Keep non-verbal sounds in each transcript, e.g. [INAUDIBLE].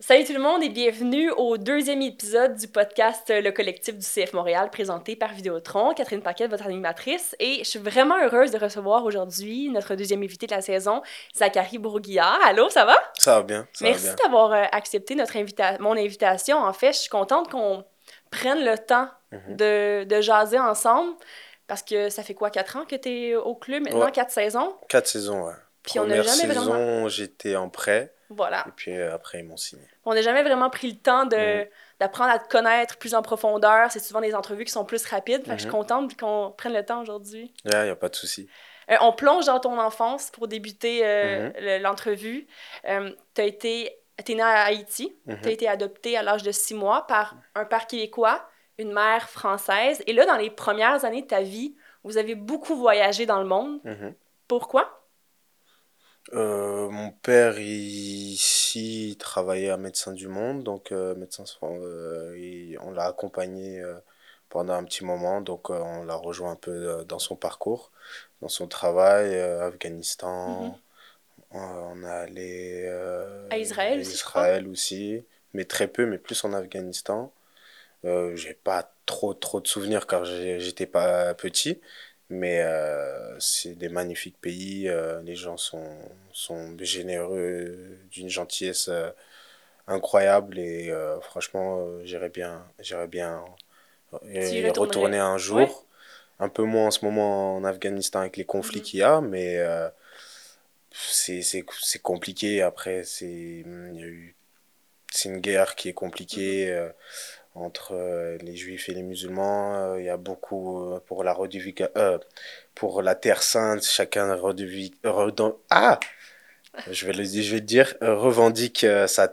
Salut tout le monde et bienvenue au deuxième épisode du podcast Le collectif du CF Montréal présenté par Vidéotron. Catherine Paquette, votre animatrice. Et je suis vraiment heureuse de recevoir aujourd'hui notre deuxième invité de la saison, Zachary Bourguillard. Allô, ça va? Ça va bien. Ça Merci d'avoir euh, accepté notre invita mon invitation. En fait, je suis contente qu'on prenne le temps Mhm. de, de jaser ensemble parce que ça fait quoi, quatre ans que tu es au club maintenant, Ouais. quatre saisons? Quatre saisons, ouais. Puis on n'a jamais saison, vraiment- j'étais en prêt. Voilà. Et puis euh, après, ils m'ont signé. On n'a jamais vraiment pris le temps de, Mhm. d'apprendre à te connaître plus en profondeur. C'est souvent des entrevues qui sont plus rapides. Fait que je suis Mhm. contente qu'on prenne le temps aujourd'hui. Il n'y a pas de souci. Euh, on plonge dans ton enfance pour débuter euh, Mhm. le- l'entrevue. Tu été. T'es né à Haïti. Mhm. Tu as été adopté à l'âge de six mois par un père québécois, une mère française. Et là, dans les premières années de ta vie, vous avez beaucoup voyagé dans le monde. Pourquoi? Euh, mon père, ici, il travaillait à Médecins du Monde. Donc, euh, Médecins, euh, il- on l'a accompagné pendant un petit moment. Donc, on l'a rejoint un peu dans son parcours, dans son travail, Afghanistan. Mhm. On est allé À Israël à aussi, je crois. Israël aussi, mais très peu, mais plus en Afghanistan. Euh, j'ai pas trop trop de souvenirs car j'ai- j'étais pas petit, mais euh, c'est des magnifiques pays. euh, les gens sont, sont généreux, d'une gentillesse euh, incroyable et franchement, j'irais bien, j'irais bien y retourner un jour. Ouais. Un peu moins en ce moment en Afghanistan avec les conflits Mhm. qu'il y a, mais c'est compliqué. Après, c'est une guerre qui est compliquée euh, entre euh, les juifs et les musulmans. Euh, Il y a beaucoup euh, pour la pour la Terre Sainte, chacun redevi- redan- ah je vais le je vais le dire revendique sa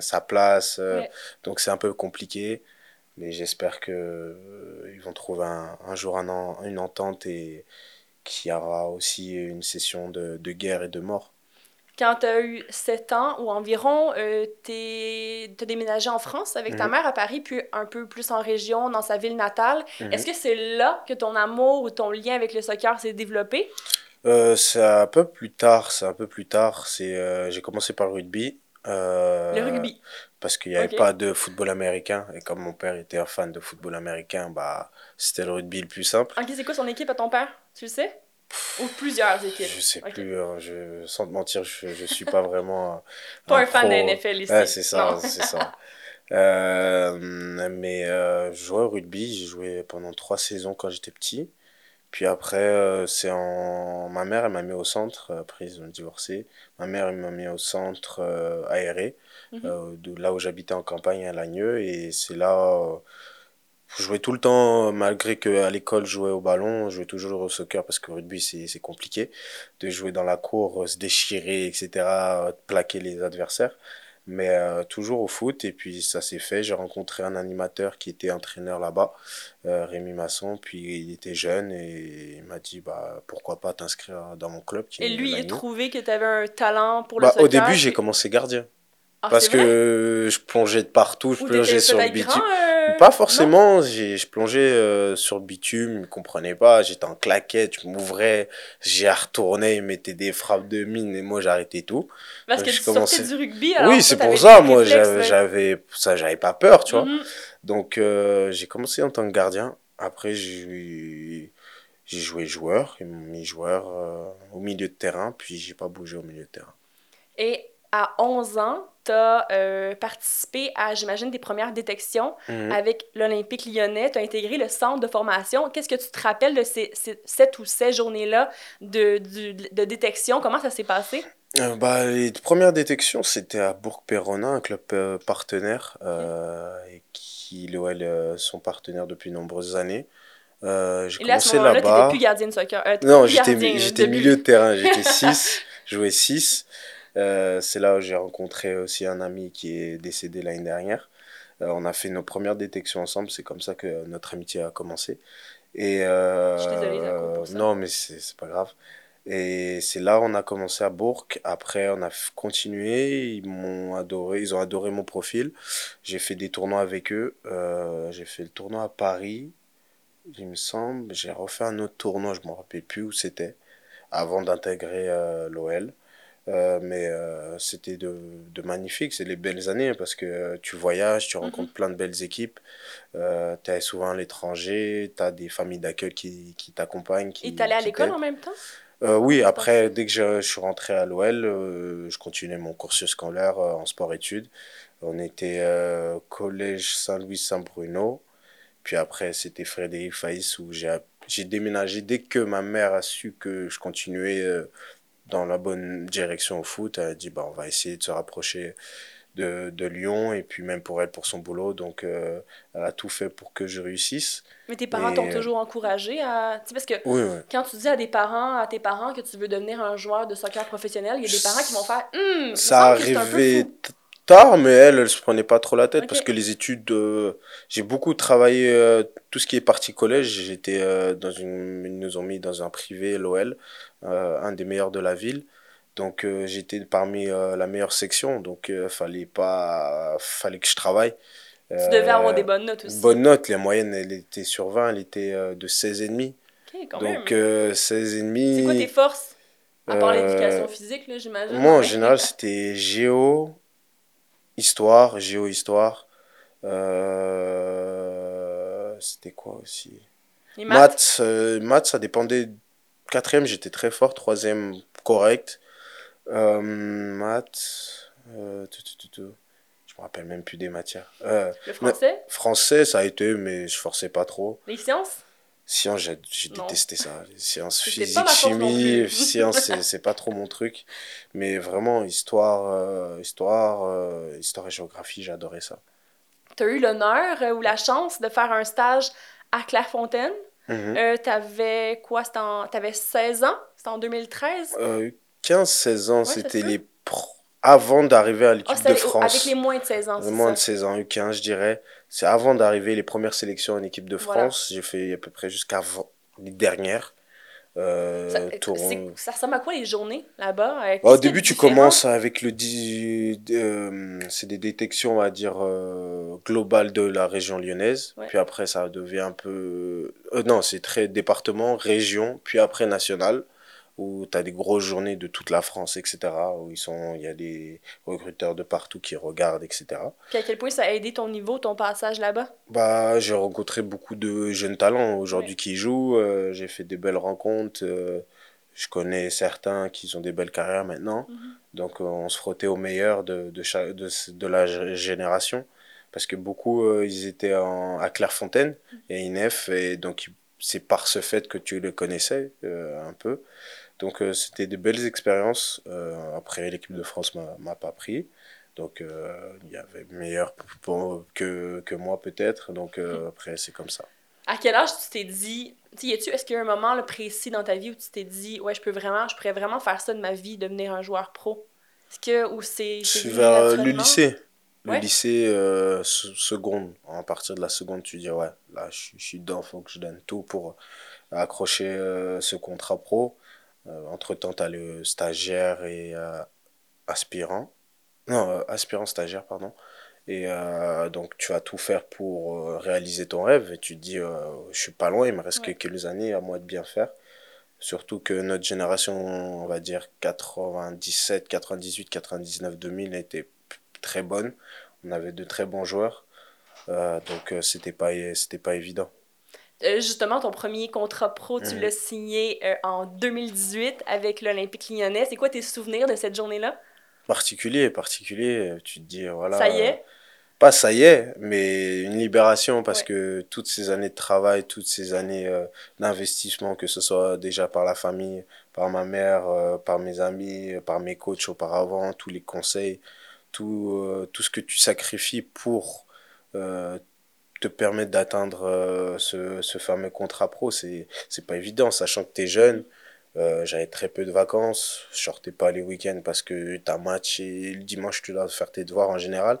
sa place. Ouais. donc c'est un peu compliqué. Mais j'espère que ils vont trouver un, un jour un une entente et qu'il y aura aussi une session de, de guerre et de mort. Quand tu as eu 7 ans ou environ, euh, tu as déménagé en France avec ta Mhm. mère à Paris, puis un peu plus en région, dans sa ville natale. Mhm. Est-ce que c'est là que ton amour ou ton lien avec le soccer s'est développé? Euh, c'est un peu plus tard, c'est un peu plus tard. C'est, euh, j'ai commencé par le rugby. euh, Le rugby. Parce qu'il n'y avait pas de football américain. Et comme mon père était un fan de football américain, bah, c'était le rugby le plus simple. Ok, c'est quoi son équipe à ton père? Tu le sais? Ou plusieurs équipes? Je sais plus, hein, je, sans te mentir, je, je suis pas vraiment [LAUGHS] Pas un fan de pro. NFL ici. C'est ça, Non. c'est ça. [LAUGHS] Euh, mais euh, je jouais au rugby, j'ai joué pendant trois saisons quand j'étais petit. Puis après, euh, c'est en... ma mère, elle m'a mis au centre, après ils ont divorcé. Ma mère, elle m'a mis au centre euh, aéré, Mhm. euh, de là où j'habitais en campagne à Lagneux. Et c'est là, euh, je jouais tout le temps, malgré qu'à l'école je jouais au ballon, je jouais toujours au soccer parce que le rugby c'est c'est compliqué de jouer dans la cour, euh, se déchirer, etc., euh, plaquer les adversaires. Mais euh, toujours au foot, et puis ça s'est fait. J'ai rencontré un animateur qui était entraîneur là-bas, euh, Rémi Masson, puis il était jeune et il m'a dit bah, pourquoi pas t'inscrire dans mon club qui Et lui, il a trouvé que tu avais un talent pour le Bah, soccer. au début, j'ai commencé gardien. Ah, Parce que je plongeais de partout, je Ou plongeais sur le bitume. euh, Pas non? forcément, j'ai, je plongeais euh, sur le bitume, ils comprenaient pas, j'étais en claquette, je m'ouvrais, j'ai retourné, ils mettaient des frappes de mine et moi j'arrêtais tout. Parce Donc, que je tu sortais commençais- du rugby, alors oui, c'est pour ça, moi j'avais, ça j'avais pas peur, tu vois. Mhm. Donc euh, j'ai commencé en tant que gardien, après j'ai, j'ai joué joueur, ils m'ont mis joueur euh, au milieu de terrain, puis j'ai pas bougé au milieu de terrain. Et à 11 ans, tu as participé à, j'imagine, des premières détections Mhm. avec l'Olympique lyonnais. Tu as intégré le centre de formation. Qu'est-ce que tu te rappelles de ces, ces- cette ou ces journées-là de, de détection? Comment ça s'est passé? Euh, bah, les premières détections, c'était à Bourg-Péronin, un club euh, partenaire, euh, et qui, l'OL, euh, sont partenaires depuis de nombreuses années. Euh, j'ai là, commencé là-bas. plus gardien de soccer. Euh, Non, j'étais, milieu de terrain, j'étais [LAUGHS] 6, je jouais 6. Euh, c'est là où j'ai rencontré aussi un ami qui est décédé l'année dernière. Euh, on a fait nos premières détections ensemble, c'est comme ça que notre amitié a commencé. Et euh, Je suis désolée, Zako, pour ça. non, mais c'est pas grave. Et c'est là on a commencé à Bourg. Après, on a continué. Ils m'ont adoré, ils ont adoré mon profil. J'ai fait des tournois avec eux. Euh, j'ai fait le tournoi à Paris, il me semble. J'ai refait un autre tournoi, je me rappelle plus où c'était, avant d'intégrer euh, l'OL. Euh, mais euh, c'était de, de magnifique, c'est les belles années parce que euh, tu voyages, tu rencontres plein de belles équipes, euh, tu es souvent à l'étranger, tu as des familles d'accueil qui, qui t'accompagnent. Qui, Et t'allais à qui l'école en même temps? Oui, après, dès que je, je suis rentré à l'OL, je continuais mon cursus scolaire en sport-études. On était collège Saint-Louis-Saint-Bruno. Puis après, c'était Frédéric Faïs où j'ai déménagé. Dès que ma mère a su que je continuais dans la bonne direction au foot, elle a dit, bah, on va essayer de se rapprocher de, de Lyon. Et puis même pour elle, pour son boulot. Donc, euh, elle a tout fait pour que je réussisse. Mais tes parents t'ont Et euh, toujours encouragé à... Tu sais, parce que oui, oui. quand tu dis à des parents, à tes parents que tu veux devenir un joueur de soccer professionnel, il y a des parents qui vont faire Hum, Ça arrivait tard, mais elle, elle se prenait pas trop la tête parce Ok. que les études, euh, j'ai beaucoup travaillé euh, tout ce qui est partie collège. J'étais euh, dans une, ils nous ont mis dans un privé, l'OL, euh, un des meilleurs de la ville. Donc euh, j'étais parmi euh, la meilleure section, donc euh, fallait pas, fallait que je travaille. Tu devais avoir des bonnes notes aussi. bonne note, les moyennes, elle était sur 20, elle était euh, de 16,5. Ok, quand Donc même. euh, C'est quoi tes 16,5. forces? À part euh, l'éducation physique, là, j'imagine? Moi, en général, c'était géo, histoire, géo-histoire. Euh, c'était quoi aussi? Les maths? Maths, euh, maths, ça dépendait. Quatrième, j'étais très fort. Troisième, correct. Euh, maths, euh, tout, tout, tout. Je me rappelle même plus des matières. Euh, Le français? français, ça a été, mais je forçais pas trop. Les sciences? Sciences, j'ai détesté ça. C'était physique, chimie, plus. [LAUGHS] sciences, c'est pas trop mon truc. Mais vraiment, histoire, euh, histoire, euh, histoire et géographie, j'adorais ça. T'as eu l'honneur euh, ou la chance de faire un stage à Clairefontaine. Mhm. Euh, t'avais quoi? C'était en... T'avais 16 ans? C'était en 2013? Euh, 15-16 ans, Ouais, c'était les avant d'arriver à l'équipe c'était de avec France. les moins de 16 ans, c'est Moins de ça. 16 ans, U15, je dirais. C'est avant d'arriver les premières sélections en équipe de Voilà. France. J'ai fait à peu près jusqu'à les dernières. Euh, Ça, ça ressemble à quoi les journées là-bas? Euh, Au qu'est-ce qu'il y a début, tu commences avec le euh, c'est des détections, on va dire, euh, globales de la région lyonnaise. Ouais. Puis après, ça devient un peu... non, c'est très département, région, puis après national, où tu as des grosses journées de toute la France, etc. Où ils sont, il y a des recruteurs de partout qui regardent, etc. Puis à quel point ça a aidé ton niveau, ton passage là-bas? Bah, j'ai rencontré beaucoup de jeunes talents aujourd'hui Ouais. qui jouent. euh, j'ai fait des belles rencontres. euh, je connais certains qui ont des belles carrières maintenant. Mhm. Donc, euh, on se frottait aux meilleurs de, de, chaque- de, de la génération. Parce que beaucoup, ils étaient en, à Clairefontaine et à INEF. Et donc, c'est par ce fait que tu les connaissais un peu. Donc, euh, c'était des belles expériences. Euh, après, l'équipe de France m'a m'a pas pris. Donc, euh, il y avait meilleur que, que moi, peut-être. Donc, après, c'est comme ça. À quel âge tu t'es dit, est-ce qu'il y a un moment là, précis dans ta vie où tu t'es dit, ouais, je peux vraiment, je pourrais vraiment faire ça de ma vie, devenir un joueur pro? Est-ce que, ou c'est. vers le lycée. Le Ouais. lycée, euh, se- seconde. À partir de la seconde, tu dis, ouais, là, je, suis- je suis dedans, faut que je donne tout pour accrocher euh, ce contrat pro. Euh, entre-temps, tu as le stagiaire et euh, aspirant. Non, euh, aspirant stagiaire, pardon. Et donc, tu vas tout faire pour réaliser ton rêve. Et tu te dis, je suis pas loin, il me reste que Ouais. quelques années à moi de bien faire. Surtout que notre génération, on va dire 97, 98, 99, 2000 était très bonne. On avait de très bons joueurs. Donc, c'était pas, c'était pas évident. Euh, justement, ton premier contrat pro, tu l'as signé euh, en 2018 avec l'Olympique lyonnais. C'est quoi tes souvenirs de cette journée-là? Particulier, particulier. Tu te dis, voilà. Ça y euh, est? Pas ça y est, mais une libération parce Ouais. que toutes ces années de travail, toutes ces années euh, d'investissement, que ce soit déjà par la famille, par ma mère, euh, par mes amis, euh, par mes coachs auparavant, tous les conseils, tout, euh, tout ce que tu sacrifies pour euh, te permettre d'atteindre euh, ce, ce fameux contrat pro, c'est, c'est pas évident, sachant que tu es jeune. Euh, j'avais très peu de vacances, je sortais pas les week-ends parce que t'as match et le dimanche tu dois faire tes devoirs en général.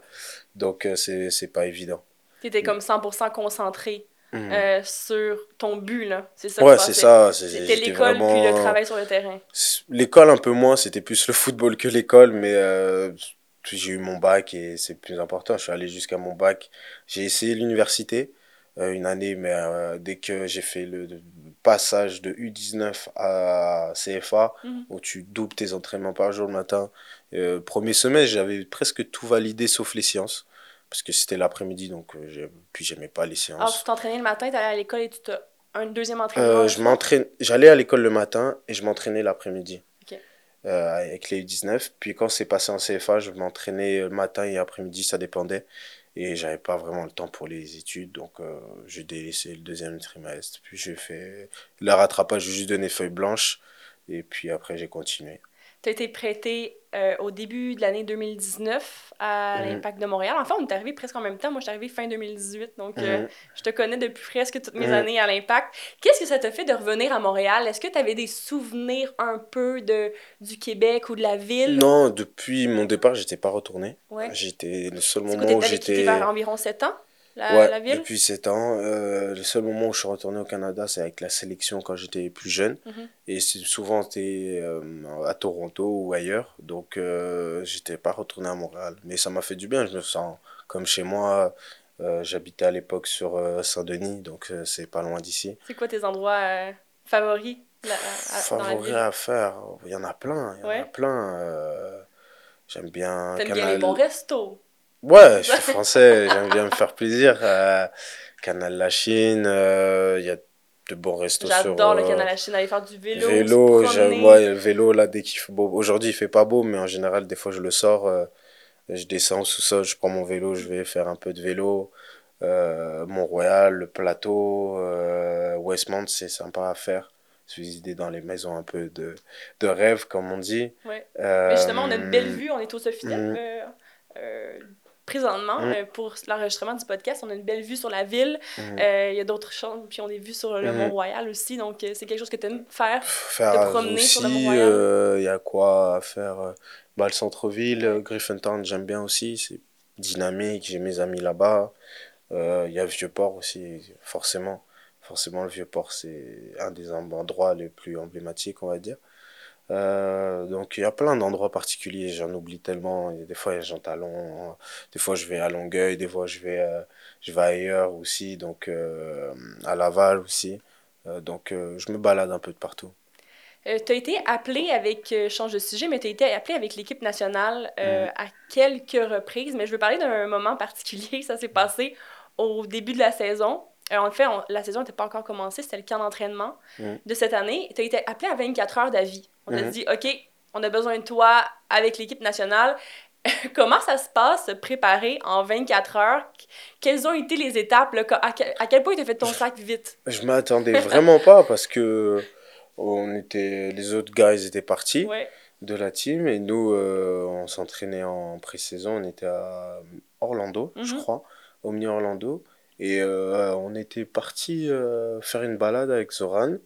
Donc, euh, c'est, c'est pas évident. T'étais comme 100% concentré euh, sur ton but, là. C'est ça ouais, tu c'est ça. c'est- C'était l'école puis le vraiment- travail sur le terrain. L'école, un peu moins. C'était plus le football que l'école. Mais euh, j'ai eu mon bac et c'est plus important. Je suis allé jusqu'à mon bac. J'ai essayé l'université. euh, une année, mais euh, dès que j'ai fait le, le passage de U19 à CFA, Mhm. où tu doubles tes entraînements par jour le matin, euh, premier semestre, j'avais presque tout validé sauf les sciences, parce que c'était l'après-midi, donc puis j'aimais pas les Alors, tu séances. t'entraînais le matin, t'allais à l'école et tu t'as un deuxième entraînement. Je m'entraîne, j'allais à l'école le matin et je m'entraînais l'après-midi. Euh, avec les U19. Puis quand c'est passé en CFA, je m'entraînais le matin et après-midi, ça dépendait. Et j'avais pas vraiment le temps pour les études, donc euh, j'ai délaissé le deuxième trimestre. Puis j'ai fait le rattrapage, j'ai juste donné feuille blanche. Et puis après, j'ai continué. Tu as été prêté euh, au début de l'année 2019 à Mhm. l'Impact de Montréal. Enfin, on est arrivé presque en même temps. Moi, je suis arrivée fin 2018. Donc, euh, Mhm. je te connais depuis presque toutes mes années à l'Impact. Qu'est-ce que ça t'a fait de revenir à Montréal? Est-ce que tu avais des souvenirs un peu de, du Québec ou de la ville? Non, depuis mon départ, j'étais pas retourné. Ouais. J'étais le seul moment où j'étais. environ 7 ans, la, Ouais, la ville? depuis 7 ans. Euh, le seul moment où je suis retourné au Canada, c'est avec la sélection quand j'étais plus jeune. Mhm. Et c'est souvent c'était euh, à Toronto ou ailleurs. Donc euh, j'étais pas retourné à Montréal. Mais ça m'a fait du bien, je me sens comme chez moi. Euh, j'habitais à l'époque sur Saint-Denis, donc c'est pas loin d'ici. C'est quoi tes endroits favoris la- à- Favoris à faire, il y en a plein, il y en a plein. j'aime bien T'aimes bien les bons restos? Ouais, je suis français, j'aime bien me faire plaisir. euh, Canal La Chine, euh, il y a de bons restos sur... J'adore le euh, canal la Chine, aller faire du vélo, Vélo, promener. ouais, le vélo, là, dès qu'il fait beau. Aujourd'hui, il fait pas beau, mais en général, des fois, je le sors, euh, je descends au sous-sol, je prends mon vélo, je vais faire un peu de vélo. Euh, Mont-Royal, le plateau, euh, Westmount, c'est sympa à faire. Se visiter dans les maisons un peu de, de rêve, comme on dit. Ouais. Euh, Mais justement, on a une belle vue, on est au Sofitel mm. euh, euh, présentement euh, pour l'enregistrement du podcast. On a une belle vue sur la ville. Euh, Il y a d'autres chambres, puis on est vu sur le. Mont-Royal aussi. Donc, euh, c'est quelque chose que tu aimes faire. faire te promener aussi, sur le Mont-Royal? euh, il y a quoi à faire. Bah, le centre-ville, Griffintown, j'aime bien aussi. C'est dynamique, j'ai mes amis là-bas. Il y a Vieux-Port aussi, forcément. Forcément, le Vieux-Port, c'est un des endroits les plus emblématiques, on va dire. Euh, donc, il y a plein d'endroits particuliers, j'en oublie tellement. Des fois, il y a Jean Talon, hein. des fois, je vais à Longueuil, des fois, je vais, euh, je vais ailleurs aussi, donc euh, à Laval aussi. Donc, je me balade un peu de partout. Euh, tu as été appelé avec, euh, change de sujet, mais tu as été appelé avec l'équipe nationale euh, Mm. à quelques reprises. Mais je veux parler d'un [LAUGHS] moment particulier. Ça s'est passé au début de la saison. En fait, on- la saison n'était pas encore commencée, c'était le camp d'entraînement Mm. de cette année. Tu as été appelé à 24 heures d'avis. On t'a Mhm. dit, OK, on a besoin de toi avec l'équipe nationale. [LAUGHS] Comment ça se passe, se préparer en 24 heures? Quelles ont été les étapes? là? À quel, à quel point tu as fait ton sac vite? Je m'attendais [LAUGHS] vraiment pas parce que on était, les autres gars ils étaient partis Ouais. de la team et nous euh, on s'entraînait en pré-saison, on était à Orlando, je Mhm. crois, au Mini Orlando et euh, on était parti euh, faire une balade avec Zoran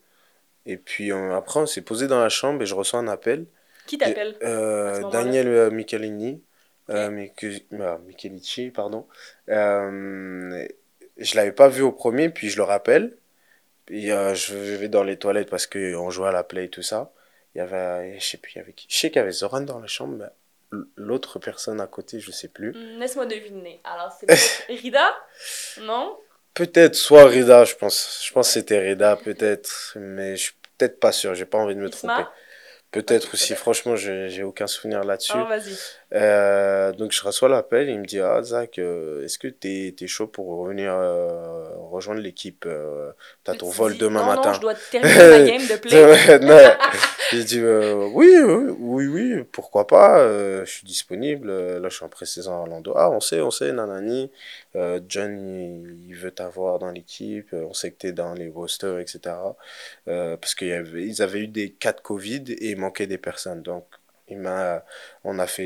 et puis euh, après on s'est posé dans la chambre et je reçois un appel. Qui t'appelle? Euh, à ce moment-là? Daniel euh, Michelini, euh, Ok. Miche- ah, Michelici, pardon. Euh, je l'avais pas vu au premier, puis je le rappelle. Puis euh, je vais dans les toilettes parce qu'on jouait à la play et tout ça. Il y avait, je sais plus, il y avait qui. Je sais qu'il y avait Zoran dans la chambre, mais l'autre personne à côté, je sais plus. Hmm, Laisse-moi deviner. Alors, [LAUGHS] c'est peut-être Rida? Non? Peut-être soit Rida, je pense. Je pense que c'était Rida, peut-être, mais je peut-être pas sûr. J'ai pas envie de me Isma? tromper. Peut-être aussi. Franchement, je j'ai aucun souvenir là-dessus. Euh, donc je reçois l'appel, il me dit Ah Zach, euh, est-ce que t'es t'es chaud pour revenir euh, rejoindre l'équipe T'as ton vol dis, demain non, matin. Non, je dois terminer ma game de [LAUGHS] play. Non. [LAUGHS] J'ai dit euh, oui, oui, oui, oui, pourquoi pas, euh, je suis disponible. euh, Là, je suis en pré-saison à Orlando. Ah, on sait, on sait, nanani. Euh, John, il, il veut t'avoir dans l'équipe. On sait que t'es dans les rosters, etc. Parce qu'ils avaient, eu des cas de Covid et il manquait des personnes. Donc, il m'a, on a fait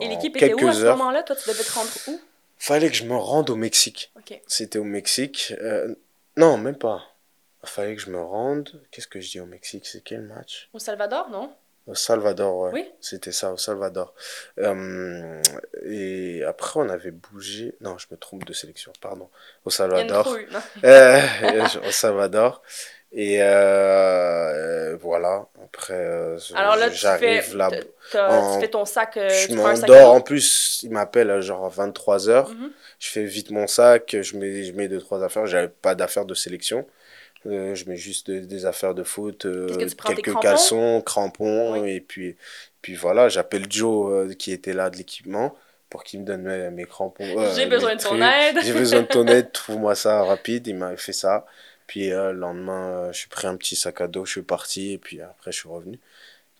Et l'équipe était où à ce moment-là? Toi, tu devais te rendre où? Fallait que je me rende au Mexique. C'était au Mexique. Non, même pas. Fallait que je me rende. Qu'est-ce que je dis au Mexique? C'est quel match? Au Salvador, non? Au Salvador, ouais. Oui. C'était ça, au Salvador. Euh, et après, on avait bougé. Non, je me trompe de sélection, pardon. Au Il y a une Salvador. trouille? [LAUGHS] Euh, au Salvador. Et euh, voilà, après, Alors là, j'arrive là. t'as- tu fais ton sac. Je m'endors. En plus, il m'appelle genre à 23h. Mhm. Je fais vite mon sac, je mets, je mets deux, trois affaires. J'avais pas d'affaires de sélection. Euh, je mets juste de- des affaires de foot, euh, que tu quelques crampons? caleçons, crampons. Oui. Et puis, puis voilà, j'appelle Joe euh, qui était là de l'équipement pour qu'il me donne mes, mes crampons. J'ai besoin de ton aide. J'ai besoin de ton aide, [LAUGHS] trouve-moi ça rapide. Il m'a fait ça. Puis le lendemain, je suis pris un petit sac à dos, je suis parti. Et puis après, je suis revenu.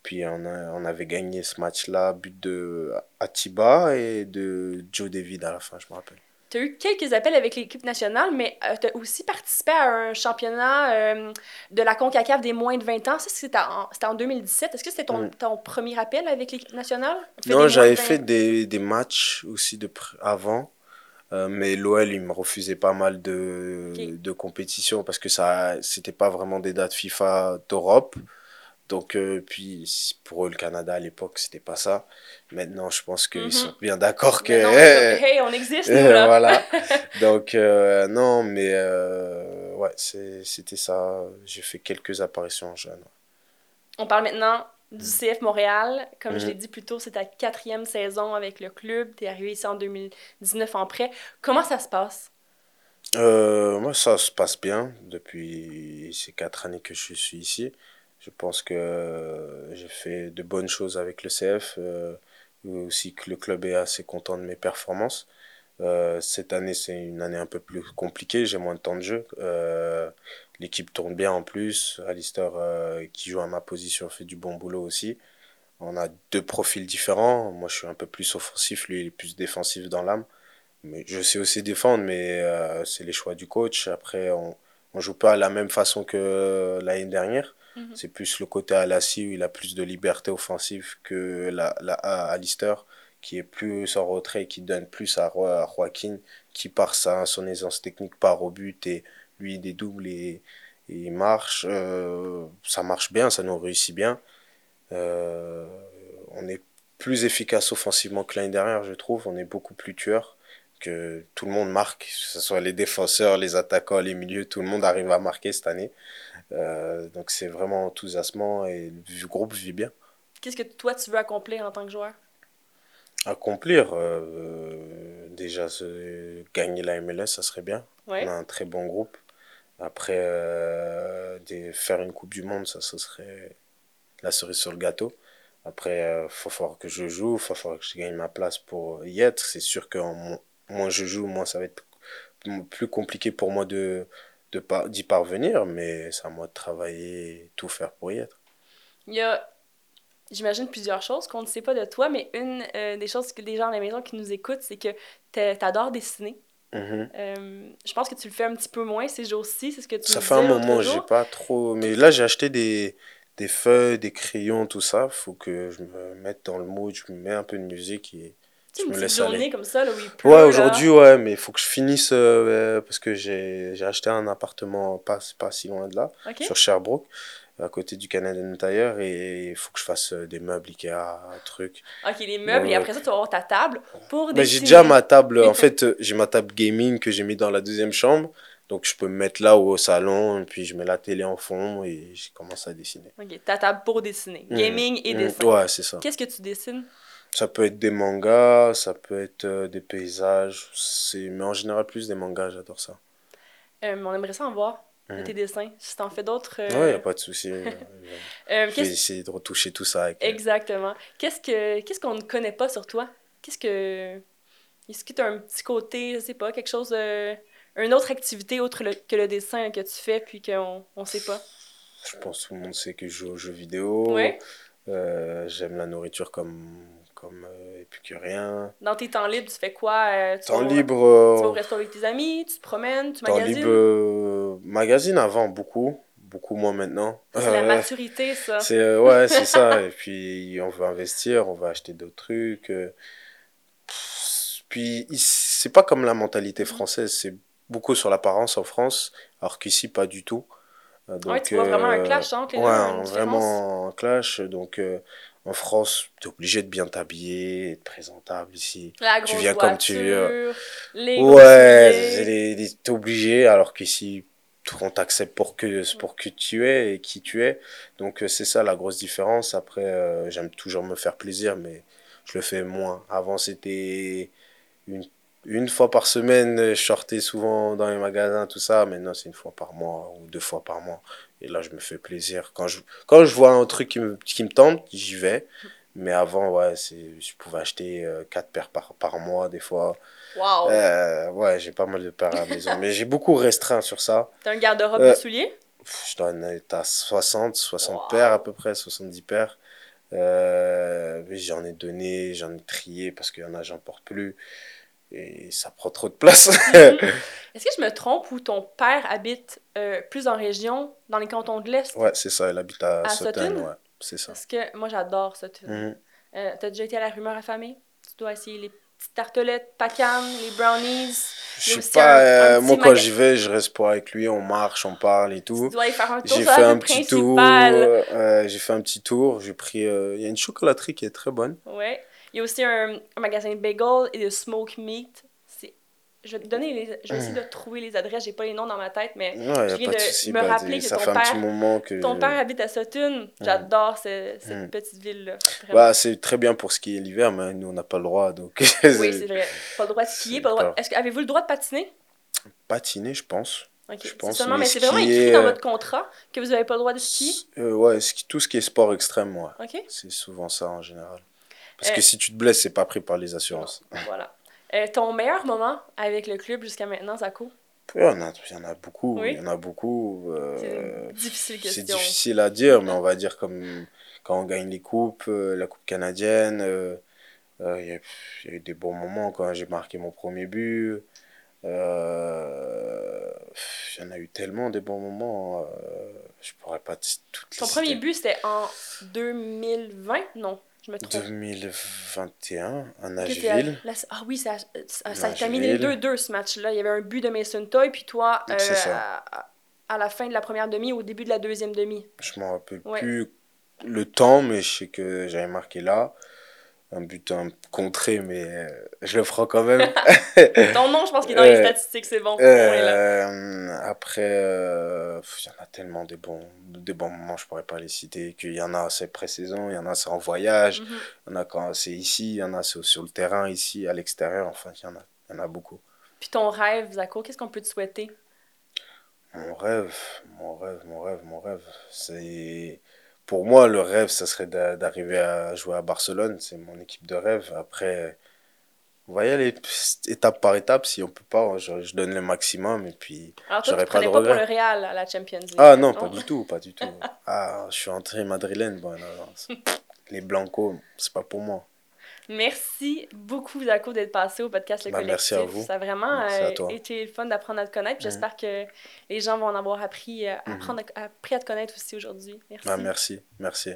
Puis on, a, on avait gagné ce match-là, but de Atiba et de Joe David à la fin, je me rappelle. Tu as eu quelques appels avec l'équipe nationale, mais tu as aussi participé à un championnat euh, de la CONCACAF des moins de 20 ans. Ça, c'était en, c'était en 2017. Est-ce que c'était ton, Mm. ton premier appel avec l'équipe nationale? Non, j'avais de 20 fait des, des matchs aussi de avant, euh, mais l'OL, il me refusait pas mal de, de compétitions parce que ça, c'était pas vraiment des dates FIFA d'Europe. Donc, euh, puis pour eux, le Canada à l'époque, c'était pas ça. Maintenant, je pense qu'ils Mhm. sont bien d'accord que. Non, [LAUGHS] hey, on existe, nous, là. voilà. [LAUGHS] Donc, euh, non, mais euh, ouais, c'était ça. J'ai fait quelques apparitions en jeune. On parle maintenant du CF Montréal. Comme je Mhm. l'ai dit plus tôt, c'est ta quatrième saison avec le club. Tu es arrivé ici en 2019 en prêt. Comment ça se passe? Euh, moi, ça se passe bien depuis ces quatre années que je suis ici. Je pense que euh, j'ai fait de bonnes choses avec le CF, euh, aussi que le club est assez content de mes performances. Euh, cette année, c'est une année un peu plus compliquée, j'ai moins de temps de jeu. L'équipe tourne bien en plus. Alistair, qui joue à ma position, fait du bon boulot aussi. On a deux profils différents. Moi, je suis un peu plus offensif, lui, il est plus défensif dans l'âme. Je sais aussi défendre, mais c'est les choix du coach. Après, on ne joue pas à la même façon que l'année dernière. Mhm. C'est plus le côté Alassi où il a plus de liberté offensive que la, la, à Alistair, qui est plus en retrait et qui donne plus à, à Joaquin, qui par sa, son aisance technique part au but et lui il dédouble et, et il marche. Euh, ça marche bien, ça nous réussit bien. Euh, on est plus efficace offensivement que l'année dernière, je trouve. On est beaucoup plus tueur que tout le monde marque, que ce soit les défenseurs, les attaquants, les milieux, tout le monde arrive à marquer cette année. Euh, donc c'est vraiment enthousiasmant et le groupe vit bien. Qu'est-ce que toi, tu veux accomplir en tant que joueur? Accomplir, euh, déjà gagner la MLS, ça serait bien. On a un très bon groupe. Après, euh, des, faire une Coupe du Monde, ça, ce serait la cerise sur le gâteau. Après, il faut falloir que je joue, il faut falloir que je gagne ma place pour y être. C'est sûr que en mo- moins je joue, moins ça va être plus compliqué pour moi de, de par- d'y parvenir, mais c'est à moi de travailler tout faire pour y être. Il y a, j'imagine, plusieurs choses qu'on ne sait pas de toi, mais une euh, des choses que les gens à la maison qui nous écoutent, c'est que t'a- t'adores dessiner. Mhm. Euh, je pense que tu le fais un petit peu moins ces jours-ci, c'est ce que tu Ça me fait un moment, j'ai pas trop. Mais là, j'ai acheté des, des feuilles, des crayons, tout ça. Faut que je me mette dans le mood, je me mets un peu de musique et une me laisse journée aller. comme ça, là, où il pleut, Ouais, aujourd'hui, ouais, mais il faut que je finisse euh, parce que j'ai j'ai acheté un appartement pas, pas si loin de là, sur Sherbrooke, à côté du Canadian Tire, et il faut que je fasse euh, des meubles Ikea, un truc. OK, les meubles, et après ça, tu vas avoir ta table pour Ben, j'ai dessiner. déjà ma table, en [LAUGHS] fait, euh, j'ai ma table gaming que j'ai mis dans la deuxième chambre, donc je peux me mettre là ou au salon, et puis je mets la télé en fond et je commence à dessiner. OK, ta table pour dessiner. Mhm. Gaming et Mhm. dessin. Ouais, c'est ça. Qu'est-ce que tu dessines? Ça peut être des mangas, ça peut être euh, des paysages, c'est... mais en général plus des mangas, j'adore ça. Euh, on aimerait ça en voir, de Mhm. tes dessins. Si t'en fais d'autres... euh, Ouais, y a pas de souci. [LAUGHS] euh, Je vais essayer de retoucher tout ça avec. euh, Exactement. Qu'est-ce que qu'est-ce qu'on ne connaît pas sur toi? Qu'est-ce que... Est-ce que tu as un petit côté, je sais pas, quelque chose... euh, Une autre activité autre le- que le dessin que tu fais puis qu'on on sait pas? Je pense que tout le monde sait que je joue aux jeux vidéo. Ouais. Euh, j'aime la nourriture comme, comme euh, épicurien. Dans tes temps libres, tu fais quoi? Euh, tu Temps vas libre, Tu vas au euh, resto avec tes amis, tu te promènes, tu temps magasines? libre, euh, magazine avant, beaucoup. Beaucoup moins maintenant. C'est la maturité, ça. C'est ouais, c'est ça. [LAUGHS] Et puis on veut investir, on va acheter d'autres trucs. Puis c'est pas comme la mentalité française, c'est beaucoup sur l'apparence en France, alors qu'ici pas du tout. Euh, Ouais, Donc tu vois vraiment un euh, clash entre les ouais, deux, une différence. vraiment un clash. Donc euh, en France, tu es obligé de bien t'habiller, être présentable ici. La tu viens comme tu veux. les Ouais, t'es obligé, alors qu'ici on t'accepte pour que pour que tu es et qui tu es donc euh, c'est ça la grosse différence après euh, j'aime toujours me faire plaisir mais je le fais moins avant c'était une, une fois par semaine je sortais souvent dans les magasins tout ça maintenant c'est une fois par mois ou deux fois par mois et là je me fais plaisir quand je quand je vois un truc qui me, qui me tente j'y vais mais avant ouais je pouvais acheter euh, quatre paires par, par mois des fois Wow! euh, ouais, j'ai pas mal de paires à la maison. mais j'ai beaucoup restreint sur ça. T'as un garde-robe Euh, de souliers? Pff, Je dois en être à 60, 60 Wow. paires à peu près, 70 paires. Euh, j'en ai donné, j'en ai trié parce qu'il y en a, j'en porte plus. Et ça prend trop de place. [LAUGHS] [LAUGHS] Est-ce que je me trompe ou ton père habite euh, plus en région, dans les cantons de l'Est? ouais, c'est ça, elle habite à, À Sutton, Sutton? ouais, c'est ça. Parce que moi, j'adore tu- Mhm. Euh, T'as déjà été à la rumeur affamée? Tu dois essayer les petites tartelettes, pacanes, les brownies. Je Il y sais pas, un- un euh, moi quand j'y vais, je reste pas avec lui, on marche, on parle et tout. Tu dois aller faire un tour J'ai fait un petit tour, euh, j'ai fait un petit tour, j'ai pris, il y a une chocolaterie qui est très bonne. Ouais. Il y a aussi un, un magasin de bagels et de smoke meat. Je vais te donner les... Je vais essayer de trouver les adresses. J'ai pas les noms dans ma tête, mais Non, Je viens de me rappeler que ça ton fait un petit père- moment que. ton père habite à Sutton. J'adore ce- cette Mm. petite ville-là. Bah, c'est très bien pour skier l'hiver, mais nous, on n'a pas le droit. Donc, [LAUGHS] oui, c'est vrai. Pas le droit de skier. Pas le droit... Est-ce que avez-vous le droit de patiner? patiner, je pense. Ok. Je C'est pense, seulement, mais c'est vraiment écrit dans euh, votre contrat que vous n'avez pas le droit de skier. Euh, ouais, tout ce qui est sport extrême, ouais. Ok. C'est souvent ça en général. Parce Euh, que si tu te blesses, c'est pas pris par les assurances. Voilà. Euh, ton meilleur moment avec le club jusqu'à maintenant, Zako? Il y en a, il y en a beaucoup. Oui. Il y en a beaucoup. euh, C'est difficile à dire, mais on va dire comme quand on gagne les coupes, euh, la coupe canadienne. euh, euh, Il y, a- il y a eu des bons moments quand j'ai marqué mon premier but. Euh, Il y en a eu tellement des bons moments. euh, je pourrais pas toutes Ton premier but, c'était en 2020? Non, je me trompe. 2021 à Nashville. là, ah oui, ça, ça, ça a terminé 2-2 ce match-là. Il y avait un but de Mason Toy, puis toi, euh, à, à la fin de la première demi, au début de la deuxième demi? Je m'en rappelle Ouais. plus le temps, mais je sais que j'avais marqué là. Un but un contré, mais euh, je le ferai quand même. [LAUGHS] Ton nom, je pense qu'il est dans les statistiques, c'est bon. Euh, après, euh, il y en a tellement des bons, des bons moments, je pourrais pas les citer. Qu'il y en a, c'est pré-saison, il y en a, c'est en voyage, Mhm. il y en a quand c'est ici, il y en a, c'est sur le terrain, ici, à l'extérieur. Enfin, il y en a, il y en a beaucoup. Puis ton rêve, Zako, qu'est-ce qu'on peut te souhaiter? Mon rêve, mon rêve, mon rêve, mon rêve, c'est... Pour moi, le rêve, ça serait d'a- d'arriver à jouer à Barcelone. C'est mon équipe de rêve. Après, on va y aller étape par étape. Si on peut pas, je, je donne le maximum. Et puis... J'aurais pas de pas, pour le regret. Real à la Champions League. Ah non, pas du tout, pas du tout. [LAUGHS] Ah, je suis entré madrilène. Bon, non, non, c'est- Les Blancos, c'est pas pour moi. Merci beaucoup, Zako, d'être passé au podcast Le Bah, Collectif. merci à vous. Ça a vraiment euh, été fun d'apprendre à te connaître. J'espère que les gens vont en avoir appris, euh, apprendre à- appris à te connaître aussi aujourd'hui. Merci. Ah, merci, merci.